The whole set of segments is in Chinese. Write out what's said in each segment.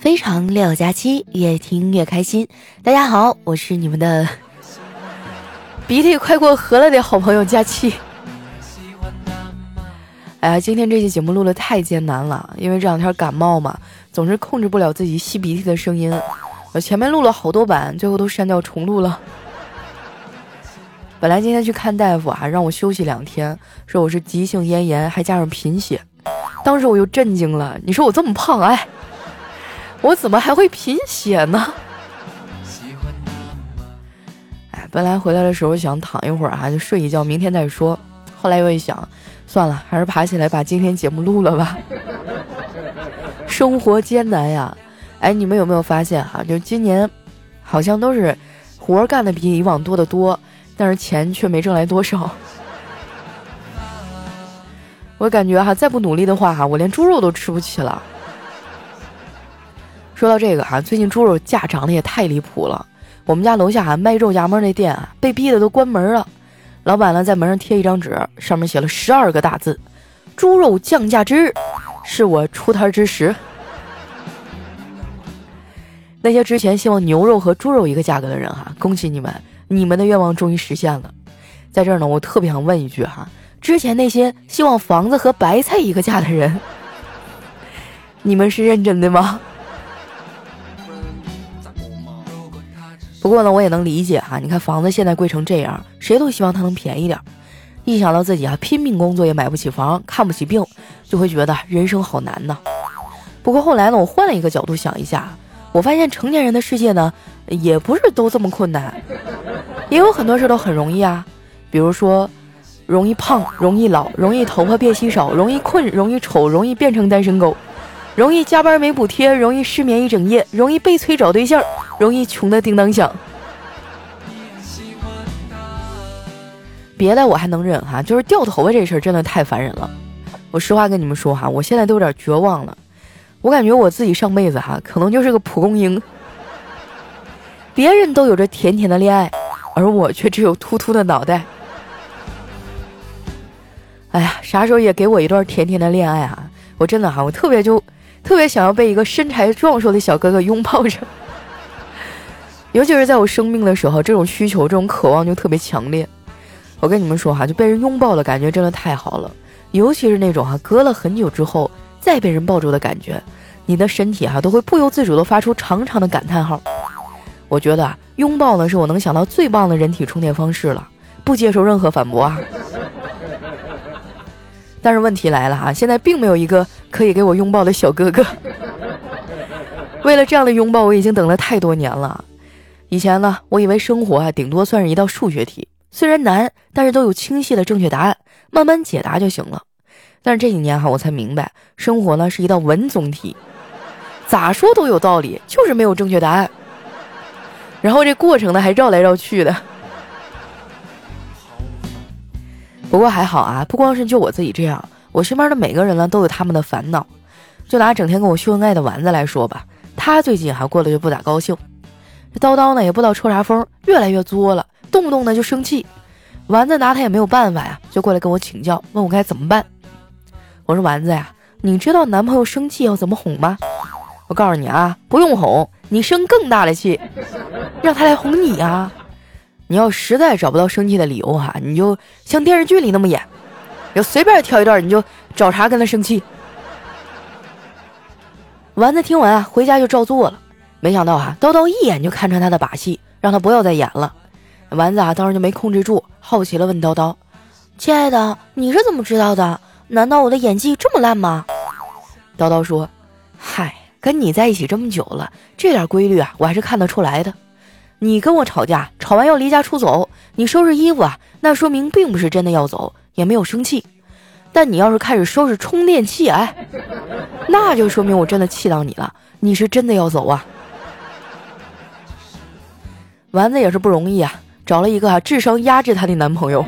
非常六加七，越听越开心。大家好，我是你们的 鼻涕快过河了的好朋友佳期。哎呀，今天这期节目录的太艰难了，因为这两天感冒嘛，总是控制不了自己吸鼻涕的声音。我前面录了好多版，最后都删掉重录了。本来今天去看大夫啊，让我休息两天，说我是急性咽炎，还加上贫血。当时我就震惊了，你说我这么胖，哎。我怎么还会贫血呢？哎，本来回来的时候想躺一会儿啊，就睡一觉，明天再说。后来又一想，算了，还是爬起来把今天节目录了吧。生活艰难呀！哎，你们有没有发现哈？就今年，好像都是活干的比以往多得多，但是钱却没挣来多少。我感觉哈，再不努力的话哈，我连猪肉都吃不起了。说到这个哈，最近猪肉价涨得也太离谱了。我们家楼下啊卖肉夹馍那店啊，被逼的都关门了。老板呢在门上贴一张纸，上面写了十二个大字：“猪肉降价之日，是我出摊之时。”那些之前希望牛肉和猪肉一个价格的人哈，恭喜你们，你们的愿望终于实现了。在这儿呢，我特别想问一句哈，之前那些希望房子和白菜一个价的人，你们是认真的吗？不过呢，我也能理解哈。你看房子现在贵成这样，谁都希望它能便宜点。一想到自己啊拼命工作也买不起房，看不起病，就会觉得人生好难呐。不过后来呢，我换了一个角度想一下，我发现成年人的世界呢，也不是都这么困难，也有很多事都很容易啊。比如说，容易胖，容易老，容易头发变稀少，容易困，容易丑，容易变成单身狗，容易加班没补贴，容易失眠一整夜，容易被催找对象。容易穷的叮当响，别的我还能忍哈，就是掉头发这事儿真的太烦人了。我实话跟你们说哈，我现在都有点绝望了。我感觉我自己上辈子哈，可能就是个蒲公英。别人都有着甜甜的恋爱，而我却只有秃秃的脑袋。哎呀，啥时候也给我一段甜甜的恋爱啊！我真的哈，我特别就特别想要被一个身材壮硕的小哥哥拥抱着。尤其是在我生病的时候，这种需求、这种渴望就特别强烈。我跟你们说哈，就被人拥抱的感觉真的太好了。尤其是那种哈，隔了很久之后再被人抱住的感觉，你的身体哈都会不由自主的发出长长的感叹号。我觉得啊，拥抱呢是我能想到最棒的人体充电方式了，不接受任何反驳啊。但是问题来了哈，现在并没有一个可以给我拥抱的小哥哥。为了这样的拥抱，我已经等了太多年了。以前呢，我以为生活啊，顶多算是一道数学题，虽然难，但是都有清晰的正确答案，慢慢解答就行了。但是这几年哈，我才明白，生活呢是一道文综题，咋说都有道理，就是没有正确答案。然后这过程呢还绕来绕去的。不过还好啊，不光是就我自己这样，我身边的每个人呢都有他们的烦恼。就拿整天跟我秀恩爱的丸子来说吧，他最近还过得就不咋高兴。这叨叨呢也不知道抽啥风，越来越作了，动不动呢就生气。丸子拿他也没有办法呀，就过来跟我请教，问我该怎么办。我说丸子呀，你知道男朋友生气要怎么哄吗？我告诉你啊，不用哄，你生更大的气，让他来哄你啊。你要实在找不到生气的理由哈，你就像电视剧里那么演，就随便挑一段，你就找茬跟他生气。丸子听完啊，回家就照做了。没想到啊，叨叨一眼就看穿他的把戏，让他不要再演了。丸子啊，当时就没控制住，好奇了问叨叨：“亲爱的，你是怎么知道的？难道我的演技这么烂吗？”叨叨说：“嗨，跟你在一起这么久了，这点规律啊，我还是看得出来的。你跟我吵架，吵完要离家出走，你收拾衣服啊，那说明并不是真的要走，也没有生气。但你要是开始收拾充电器，哎，那就说明我真的气到你了，你是真的要走啊。”丸子也是不容易啊，找了一个智商压制她的男朋友。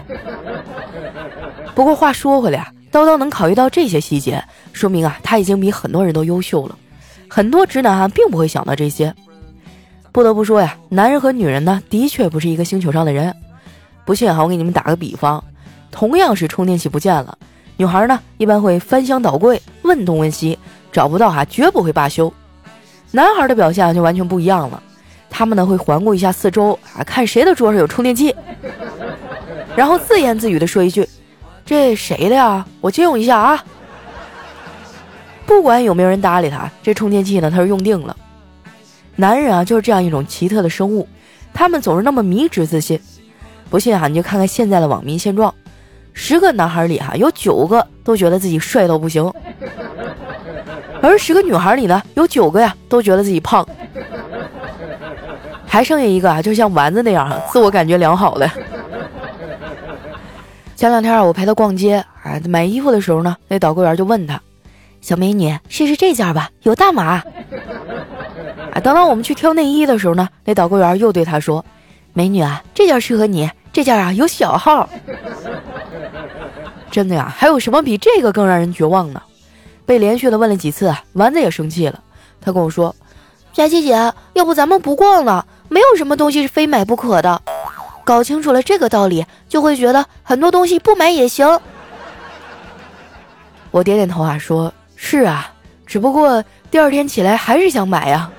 不过话说回来啊，叨叨能考虑到这些细节，说明啊他已经比很多人都优秀了。很多直男啊并不会想到这些。不得不说呀，男人和女人呢的确不是一个星球上的人。不信哈，我给你们打个比方，同样是充电器不见了，女孩呢一般会翻箱倒柜，问东问西，找不到哈绝不会罢休。男孩的表现就完全不一样了，他们呢会环顾一下四周啊，看谁的桌上有充电器，然后自言自语的说一句：“这谁的呀？我借用一下啊。”不管有没有人搭理他，这充电器呢他是用定了。男人啊就是这样一种奇特的生物，他们总是那么迷之自信。不信啊，你就看看现在的网民现状，十个男孩里哈有九个都觉得自己帅到不行。而十个女孩里呢，有九个呀都觉得自己胖，还剩下一个啊，就像丸子那样，自我感觉良好的。前两天啊我陪她逛街啊，买衣服的时候呢，那导购员就问她：“小美女，试试这件吧，有大码。”啊，等到我们去挑内衣的时候呢，那导购员又对她说：“美女啊，这件适合你，这件啊有小号。”真的呀，还有什么比这个更让人绝望呢？被连续的问了几次，丸子也生气了。他跟我说：“佳琪姐，要不咱们不逛了？没有什么东西是非买不可的。搞清楚了这个道理，就会觉得很多东西不买也行。”我点点头啊，说：“是啊，只不过第二天起来还是想买呀。”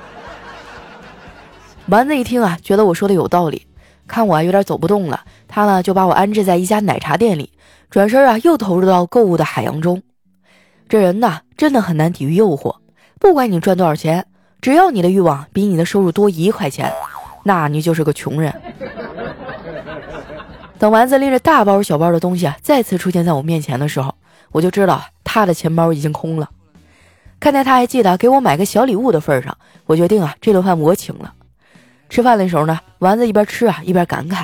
丸子一听啊，觉得我说的有道理，看我啊有点走不动了，他呢就把我安置在一家奶茶店里，转身啊又投入到购物的海洋中。这人呐，真的很难抵御诱惑。不管你赚多少钱，只要你的欲望比你的收入多一块钱，那你就是个穷人。等丸子拎着大包小包的东西啊，再次出现在我面前的时候，我就知道他的钱包已经空了。看在他还记得给我买个小礼物的份上，我决定啊，这顿饭我请了。吃饭的时候呢，丸子一边吃啊，一边感慨：“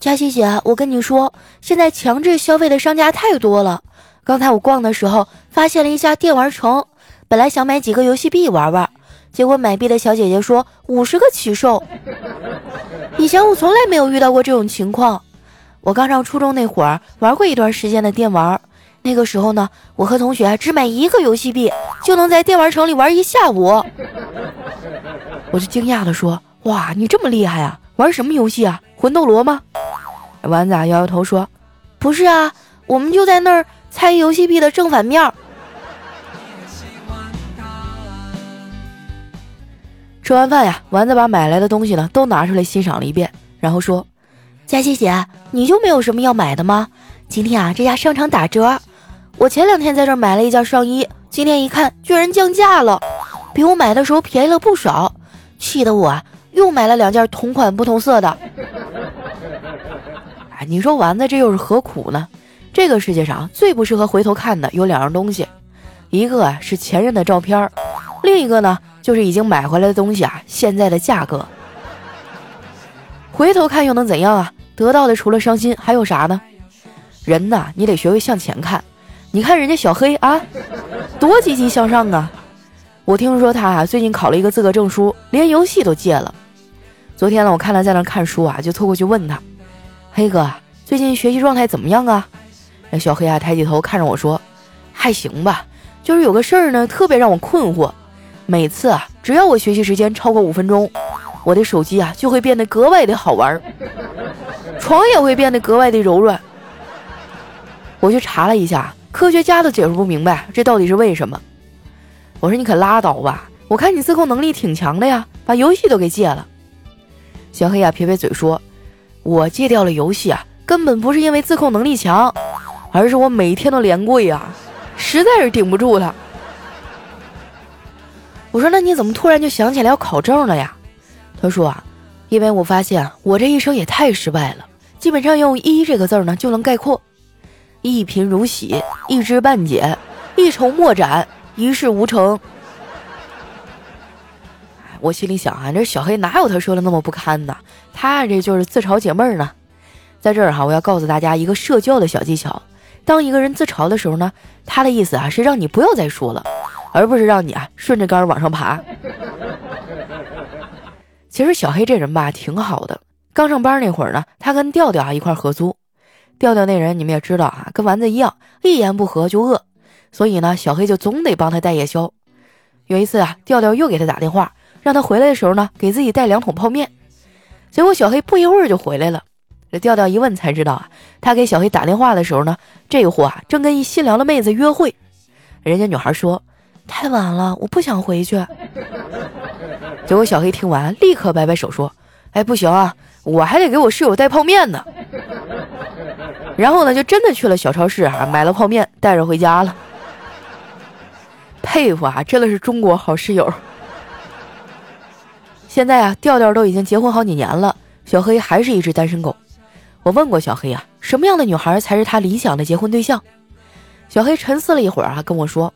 佳琪姐，我跟你说，现在强制消费的商家太多了。”刚才我逛的时候，发现了一家电玩城，本来想买几个游戏币玩玩，结果买币的小姐姐说五十个起售。以前我从来没有遇到过这种情况。我刚上初中那会儿玩过一段时间的电玩，那个时候呢，我和同学只买一个游戏币就能在电玩城里玩一下午。我就惊讶的说：“哇，你这么厉害啊！玩什么游戏啊？魂斗罗吗？”丸子摇摇头说：“不是啊，我们就在那儿。”猜游戏币的正反面。吃完饭呀，丸子把买来的东西呢都拿出来欣赏了一遍，然后说：“佳琪姐，你就没有什么要买的吗？今天啊，这家商场打折。我前两天在这儿买了一件上衣，今天一看居然降价了，比我买的时候便宜了不少，气得我啊又买了两件同款不同色的。哎，你说丸子这又是何苦呢？”这个世界上最不适合回头看的有两样东西，一个是前任的照片，另一个呢就是已经买回来的东西啊现在的价格。回头看又能怎样啊？得到的除了伤心还有啥呢？人呐，你得学会向前看。你看人家小黑啊，多积极向上啊！我听说他啊最近考了一个资格证书，连游戏都戒了。昨天呢，我看他在那看书啊，就凑过去问他：“黑哥，最近学习状态怎么样啊？”那小黑啊，抬起头看着我说：“还行吧，就是有个事儿呢，特别让我困惑。每次啊，只要我学习时间超过五分钟，我的手机啊就会变得格外的好玩，床也会变得格外的柔软。我去查了一下，科学家都解释不明白这到底是为什么。我说你可拉倒吧，我看你自控能力挺强的呀，把游戏都给戒了。小黑啊，撇撇嘴说：我戒掉了游戏啊，根本不是因为自控能力强。”而是我每天都连跪呀，实在是顶不住了。我说：“那你怎么突然就想起来要考证了呀？”他说：“啊，因为我发现我这一生也太失败了，基本上用‘一’这个字呢就能概括：一贫如洗，一知半解，一筹莫展，一事无成。”我心里想啊，这小黑哪有他说的那么不堪呢？他这就是自嘲解闷呢。在这儿哈，我要告诉大家一个社交的小技巧。当一个人自嘲的时候呢，他的意思啊是让你不要再说了，而不是让你啊顺着杆往上爬。其实小黑这人吧挺好的，刚上班那会儿呢，他跟调调啊一块合租。调调那人你们也知道啊，跟丸子一样，一言不合就饿，所以呢，小黑就总得帮他带夜宵。有一次啊，调调又给他打电话，让他回来的时候呢，给自己带两桶泡面。结果小黑不一会儿就回来了。这调调一问才知道啊，他给小黑打电话的时候呢，这货啊正跟一新聊的妹子约会。人家女孩说：“太晚了，我不想回去。”结果小黑听完，立刻摆摆手说：“哎，不行啊，我还得给我室友带泡面呢。”然后呢，就真的去了小超市啊，买了泡面带着回家了。佩服啊，真的是中国好室友。现在啊，调调都已经结婚好几年了，小黑还是一只单身狗。我问过小黑啊，什么样的女孩才是他理想的结婚对象？小黑沉思了一会儿啊，跟我说：“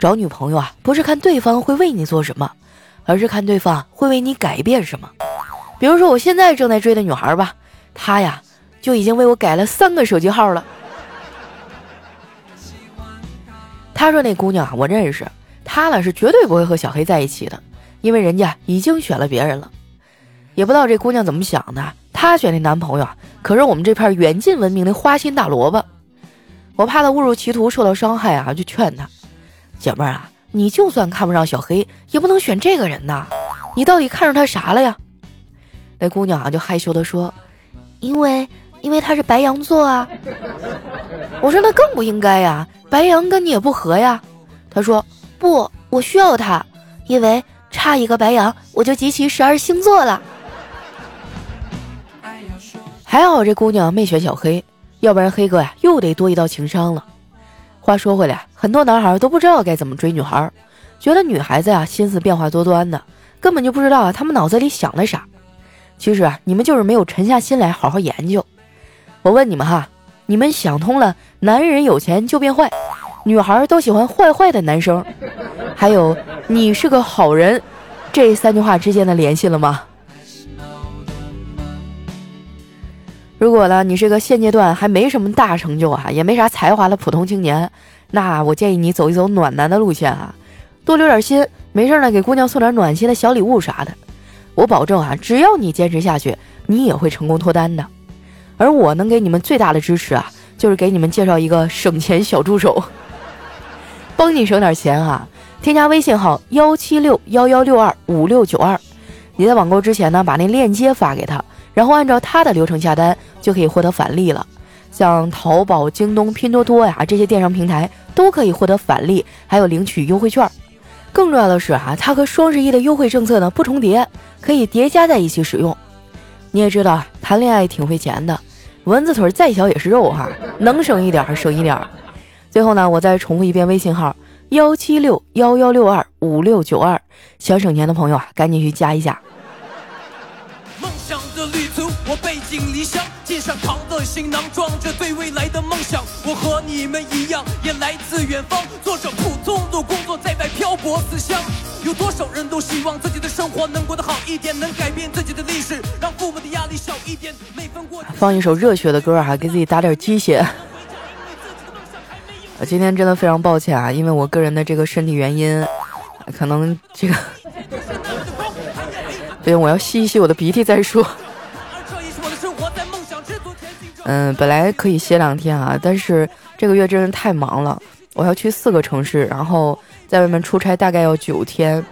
找女朋友啊，不是看对方会为你做什么，而是看对方会为你改变什么。比如说我现在正在追的女孩吧，她呀。”就已经为我改了三个手机号了。他说：“那姑娘啊，我认识，她呢是绝对不会和小黑在一起的，因为人家已经选了别人了。也不知道这姑娘怎么想的，她选的男朋友，可是我们这片远近闻名的花心大萝卜。我怕她误入歧途受到伤害啊，就劝她：姐妹儿啊，你就算看不上小黑，也不能选这个人呐。你到底看上他啥了呀？”那姑娘啊就害羞的说：“因为。”因为他是白羊座啊，我说那更不应该呀，白羊跟你也不合呀。她说不，我需要他，因为差一个白羊我就集齐十二星座了。还好这姑娘没选小黑，要不然黑哥呀又得多一道情商了。话说回来，很多男孩都不知道该怎么追女孩，觉得女孩子呀心思变化多端的，根本就不知道啊他们脑子里想的啥。其实啊，你们就是没有沉下心来好好研究。我问你们哈，你们想通了，男人有钱就变坏，女孩都喜欢坏坏的男生，还有你是个好人，这三句话之间的联系了吗？如果呢，你是个现阶段还没什么大成就啊，也没啥才华的普通青年，那我建议你走一走暖男的路线啊，多留点心，没事呢给姑娘送点暖心的小礼物啥的，我保证啊，只要你坚持下去，你也会成功脱单的。而我能给你们最大的支持啊，就是给你们介绍一个省钱小助手，帮你省点钱啊！添加微信号幺七六幺幺六二五六九二，你在网购之前呢，把那链接发给他，然后按照他的流程下单，就可以获得返利了。像淘宝、京东、拼多多呀这些电商平台都可以获得返利，还有领取优惠券。更重要的是啊，它和双十一的优惠政策呢不重叠，可以叠加在一起使用。你也知道，谈恋爱挺费钱的。蚊子腿再小也是肉哈，能省一点省一点。最后呢，我再重复一遍微信号：幺七六幺幺六二五六九二。想省钱的朋友啊，赶紧去加一下。梦想的旅途，我背井离乡，肩上扛的行囊装着对未来的梦想。我和你们一样，也来自远方，做着普通的工作，在外漂泊思乡。有多少人都希望自己的生活能过得好一点，能改变自己的历史，让父母的压力小一点。每分过放一首热血的歌啊，给自己打点鸡血。我今天真的非常抱歉啊，因为我个人的这个身体原因，可能这个，不行，我要吸一吸我的鼻涕再说。嗯，本来可以歇两天啊，但是这个月真是太忙了，我要去四个城市，然后。在外面出差大概要九天，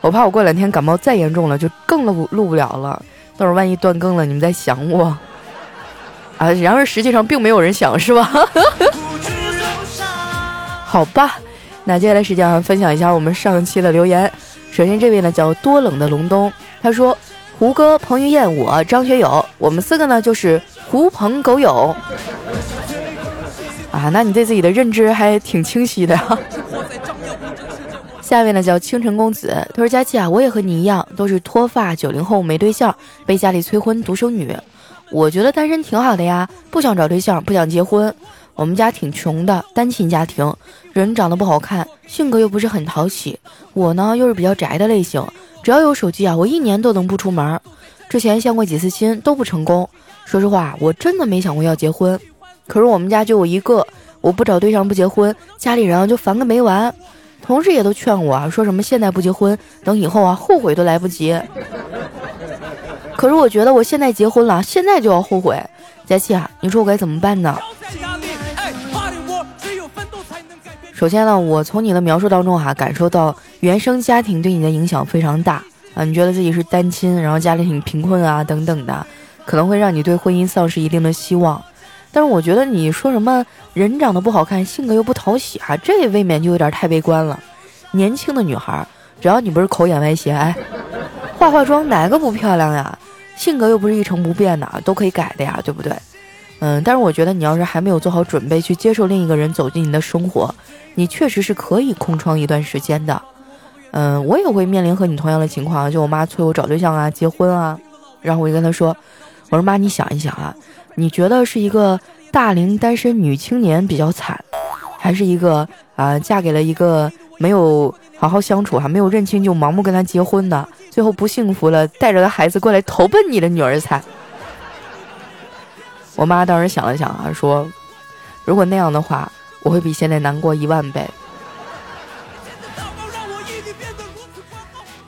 我怕我过两天感冒再严重了就更录录不了了。到时候万一断更了，你们在想我啊？然而实际上并没有人想，是吧？好吧，那接下来时间啊，分享一下我们上期的留言。首先这位呢叫多冷的隆冬，他说：“胡歌、彭于晏、我、张学友，我们四个呢就是狐朋狗友。”啊，那你对自己的认知还挺清晰的。下面呢叫清晨公子，他说：“佳琪啊，我也和你一样，都是脱发九零后，没对象，被家里催婚，独生女。我觉得单身挺好的呀，不想找对象，不想结婚。我们家挺穷的，单亲家庭，人长得不好看，性格又不是很讨喜。我呢又是比较宅的类型，只要有手机啊，我一年都能不出门。之前相过几次亲都不成功。说实话，我真的没想过要结婚。”可是我们家就我一个，我不找对象不结婚，家里人就烦个没完。同事也都劝我啊，说什么现在不结婚，等以后啊后悔都来不及。可是我觉得我现在结婚了，现在就要后悔。佳琪啊，你说我该怎么办呢？首先呢，我从你的描述当中哈，感受到原生家庭对你的影响非常大啊。你觉得自己是单亲，然后家里挺贫困啊等等的，可能会让你对婚姻丧失一定的希望。但是我觉得你说什么人长得不好看，性格又不讨喜啊，这未免就有点太悲观了。年轻的女孩只要你不是口眼歪斜，哎，化化妆哪个不漂亮呀？性格又不是一成不变的，都可以改的呀，对不对？嗯，但是我觉得你要是还没有做好准备去接受另一个人走进你的生活，你确实是可以空窗一段时间的。嗯，我也会面临和你同样的情况，就我妈催我找对象啊、结婚啊，然后我就跟她说：“我说妈，你想一想啊，你觉得是一个大龄单身女青年比较惨，还是一个啊嫁给了一个没有好好相处、还没有认清就盲目跟他结婚的，最后不幸福了，带着个孩子过来投奔你的女儿惨？”我妈当时想了想啊，说：“如果那样的话，我会比现在难过一万倍。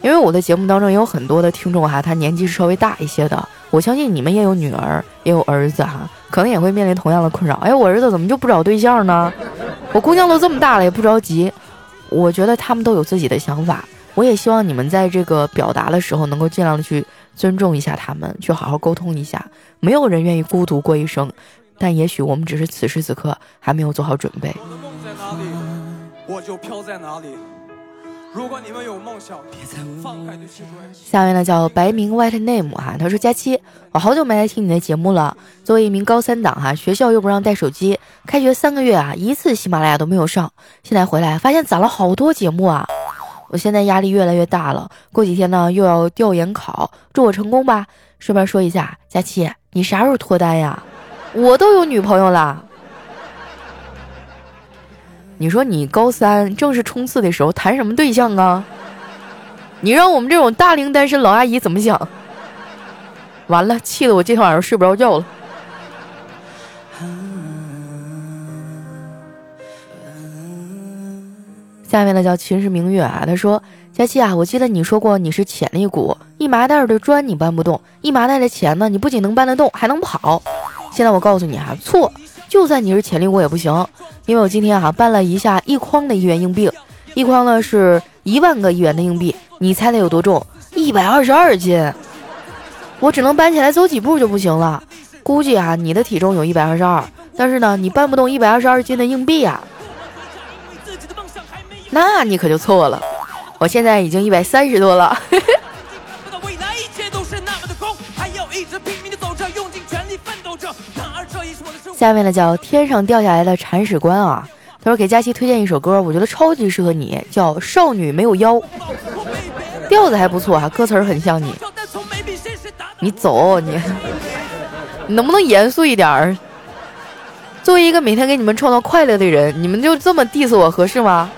因为我的节目当中也有很多的听众哈，他年纪是稍微大一些的。我相信你们也有女儿，也有儿子哈，可能也会面临同样的困扰。哎，我儿子怎么就不找对象呢？我姑娘都这么大了，也不着急。我觉得他们都有自己的想法。我也希望你们在这个表达的时候，能够尽量的去。”尊重一下他们，去好好沟通一下。没有人愿意孤独过一生，但也许我们只是此时此刻还没有做好准备。我就飘在哪里。如果你们有梦想，放开去追。下面呢叫白名 White Name 哈，他说佳期，我好久没来听你的节目了。作为一名高三党哈，学校又不让带手机，开学三个月啊，一次喜马拉雅都没有上。现在回来发现攒了好多节目啊。我现在压力越来越大了，过几天呢又要调研考，祝我成功吧。顺便说一下，佳期，你啥时候脱单呀？我都有女朋友了。你说你高三正是冲刺的时候，谈什么对象啊？你让我们这种大龄单身老阿姨怎么想？完了，气得我今天晚上睡不着觉了。下面呢叫秦时明月啊，他说：“佳琪啊，我记得你说过你是潜力股，一麻袋的砖你搬不动，一麻袋的钱呢，你不仅能搬得动，还能跑。现在我告诉你哈，错，就算你是潜力股也不行，因为我今天哈搬了一下一筐的一元硬币，一筐呢是一万个一元的硬币，你猜它有多重？一百二十二斤，我只能搬起来走几步就不行了。估计啊，你的体重有一百二十二，但是呢，你搬不动一百二十二斤的硬币呀。”那你可就错了，我现在已经一百三十多了。下面呢叫天上掉下来的铲屎官啊，他说给佳琪推荐一首歌，我觉得超级适合你，叫《少女没有腰》，调子还不错啊，歌词儿很像你。你走你，你能不能严肃一点儿？作为一个每天给你们创造快乐的人，你们就这么 diss 我合适吗？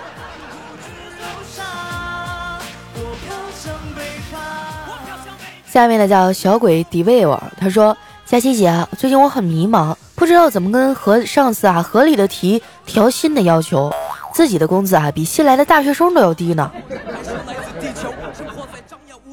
下面的叫小鬼迪维尔，他说：“佳琪姐，最近我很迷茫，不知道怎么跟和上司啊合理的提调薪的要求。自己的工资啊比新来的大学生都要低呢。”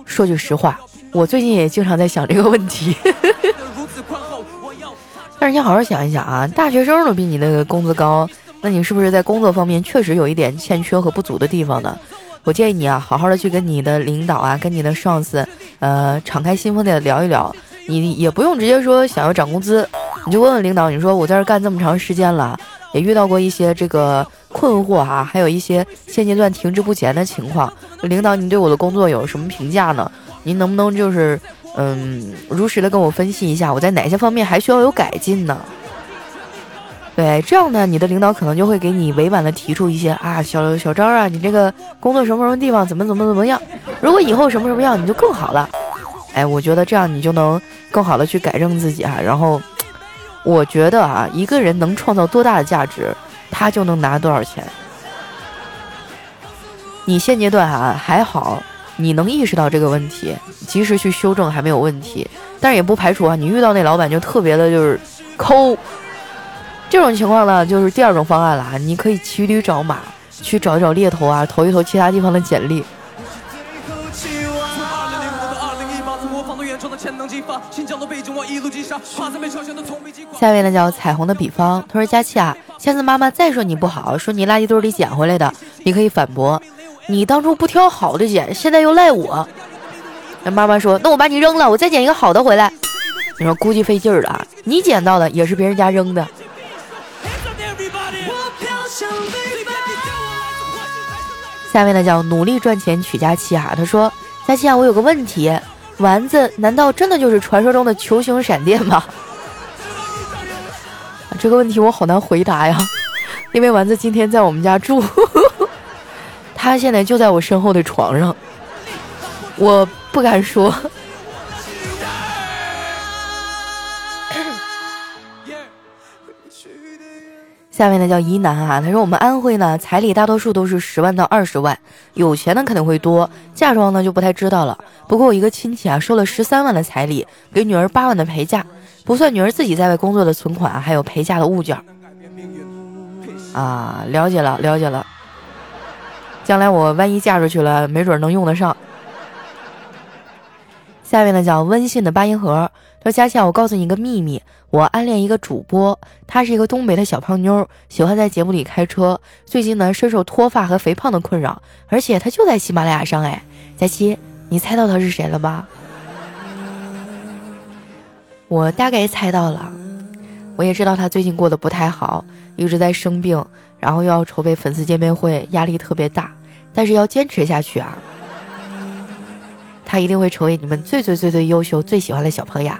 说句实话，我最近也经常在想这个问题。但是你好好想一想啊，大学生都比你那个工资高，那你是不是在工作方面确实有一点欠缺和不足的地方呢？我建议你啊，好好的去跟你的领导啊，跟你的上司，呃，敞开心扉的聊一聊。你也不用直接说想要涨工资，你就问问领导，你说我在这干这么长时间了，也遇到过一些这个困惑哈，还有一些现阶段停滞不前的情况。领导，你对我的工作有什么评价呢？您能不能就是嗯，如实的跟我分析一下，我在哪些方面还需要有改进呢？对，这样呢，你的领导可能就会给你委婉的提出一些啊，小小张啊，你这个工作什么什么地方怎么怎么怎么样？如果以后什么什么样，你就更好了。哎，我觉得这样你就能更好的去改正自己啊。然后，我觉得啊，一个人能创造多大的价值，他就能拿多少钱。你现阶段啊还好，你能意识到这个问题，及时去修正还没有问题。但是也不排除啊，你遇到那老板就特别的就是抠。这种情况呢，就是第二种方案了啊你可以骑驴找马，去找一找猎头啊，投一投其他地方的简历。下面呢叫彩虹的比方，他说佳琪啊，下次妈妈再说你不好，说你垃圾堆里捡回来的，你可以反驳，你当初不挑好的捡，现在又赖我。那妈妈说，那我把你扔了，我再捡一个好的回来。你说估计费劲儿了，你捡到的也是别人家扔的。下面呢叫努力赚钱娶佳期啊，他说佳期啊，我有个问题，丸子难道真的就是传说中的球形闪电吗？这个问题我好难回答呀，因为丸子今天在我们家住，他现在就在我身后的床上，我不敢说。下面呢叫疑难啊，他说我们安徽呢彩礼大多数都是十万到二十万，有钱的肯定会多，嫁妆呢就不太知道了。不过我一个亲戚啊收了十三万的彩礼，给女儿八万的陪嫁，不算女儿自己在外工作的存款，还有陪嫁的物件。啊，了解了，了解了。将来我万一嫁出去了，没准能用得上。下面呢叫温馨的八音盒。他说佳倩，我告诉你一个秘密，我暗恋一个主播，她是一个东北的小胖妞，喜欢在节目里开车。最近呢，深受脱发和肥胖的困扰，而且她就在喜马拉雅上。哎，佳期，你猜到她是谁了吧？我大概猜到了，我也知道她最近过得不太好，一直在生病，然后又要筹备粉丝见面会，压力特别大，但是要坚持下去啊。她一定会成为你们最最最最优秀、最喜欢的小朋友。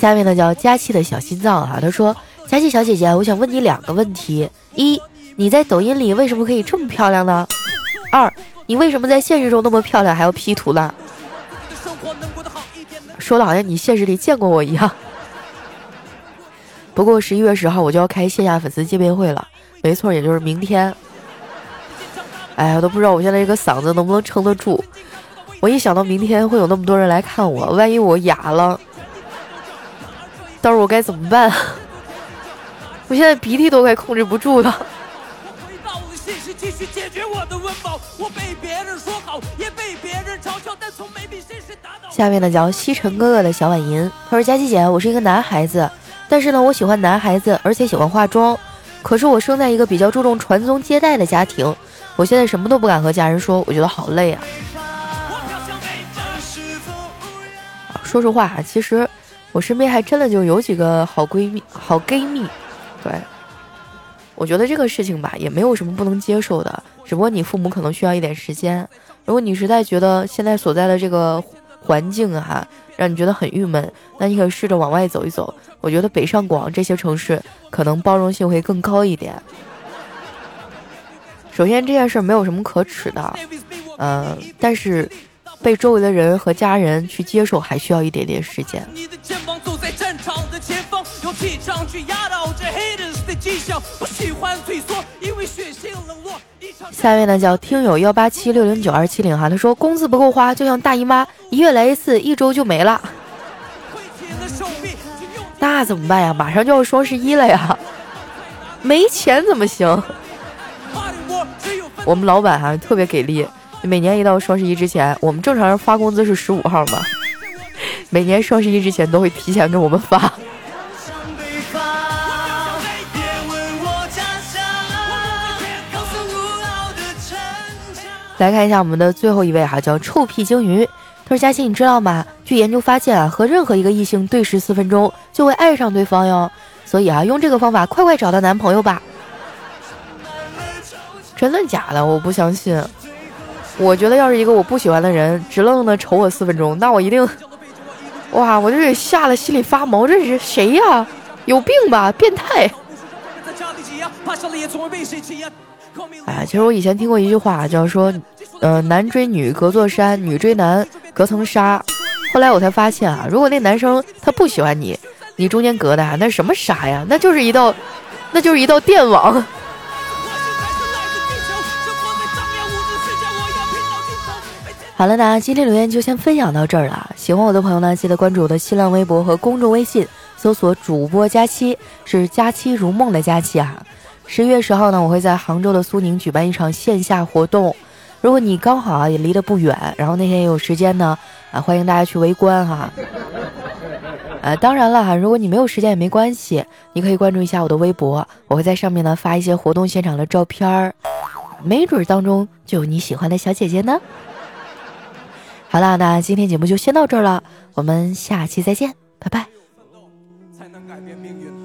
下面呢叫佳期的小心脏啊，他说：“佳期小姐姐，我想问你两个问题：一，你在抖音里为什么可以这么漂亮呢？二，你为什么在现实中那么漂亮还要 P 图呢？”说的好像你现实里见过我一样。不过十一月十号我就要开线下粉丝见面会了，没错，也就是明天。哎呀，都不知道我现在这个嗓子能不能撑得住。我一想到明天会有那么多人来看我，万一我哑了。到时候我该怎么办？我现在鼻涕都快控制不住了。下面呢叫西城哥哥的小婉银，他说：“佳琪姐，我是一个男孩子，但是呢，我喜欢男孩子，而且喜欢化妆。可是我生在一个比较注重传宗接代的家庭，我现在什么都不敢和家人说，我觉得好累啊。说实话啊，其实。”我身边还真的就有几个好闺蜜、好 gay 蜜，对，我觉得这个事情吧，也没有什么不能接受的，只不过你父母可能需要一点时间。如果你实在觉得现在所在的这个环境啊，让你觉得很郁闷，那你可以试着往外走一走。我觉得北上广这些城市可能包容性会更高一点。首先这件事没有什么可耻的，嗯，但是。被周围的人和家人去接受，还需要一点点时间。下位呢叫听友幺八七六零九二七零哈，他说工资不够花，就像大姨妈，一月来一次，一周就没了。那怎么办呀？马上就要双十一了呀，没钱怎么行？我们老板哈特别给力。每年一到双十一之前，我们正常人发工资是十五号嘛？每年双十一之前都会提前给我们发。来看一下我们的最后一位哈，叫臭屁鲸鱼。他说：“佳琪，你知道吗？据研究发现啊，和任何一个异性对视四分钟就会爱上对方哟。所以啊，用这个方法快快找到男朋友吧。”真的假的？我不相信。我觉得要是一个我不喜欢的人，直愣愣的瞅我四分钟，那我一定，哇，我就得吓得心里发毛。这是谁呀？有病吧？变态！哎，其实我以前听过一句话，叫说，呃，男追女隔座山，女追男隔层纱。后来我才发现啊，如果那男生他不喜欢你，你中间隔的啊，那什么纱呀？那就是一道，那就是一道电网。好了，那今天留言就先分享到这儿了。喜欢我的朋友呢，记得关注我的新浪微博和公众微信，搜索“主播佳期”，是“佳期如梦”的佳期啊。十一月十号呢，我会在杭州的苏宁举办一场线下活动。如果你刚好啊也离得不远，然后那天也有时间呢，啊，欢迎大家去围观哈。呃，当然了哈，如果你没有时间也没关系，你可以关注一下我的微博，我会在上面呢发一些活动现场的照片儿，没准儿当中就有你喜欢的小姐姐呢。好啦，那今天节目就先到这儿了，我们下期再见，拜拜。才能改变命运。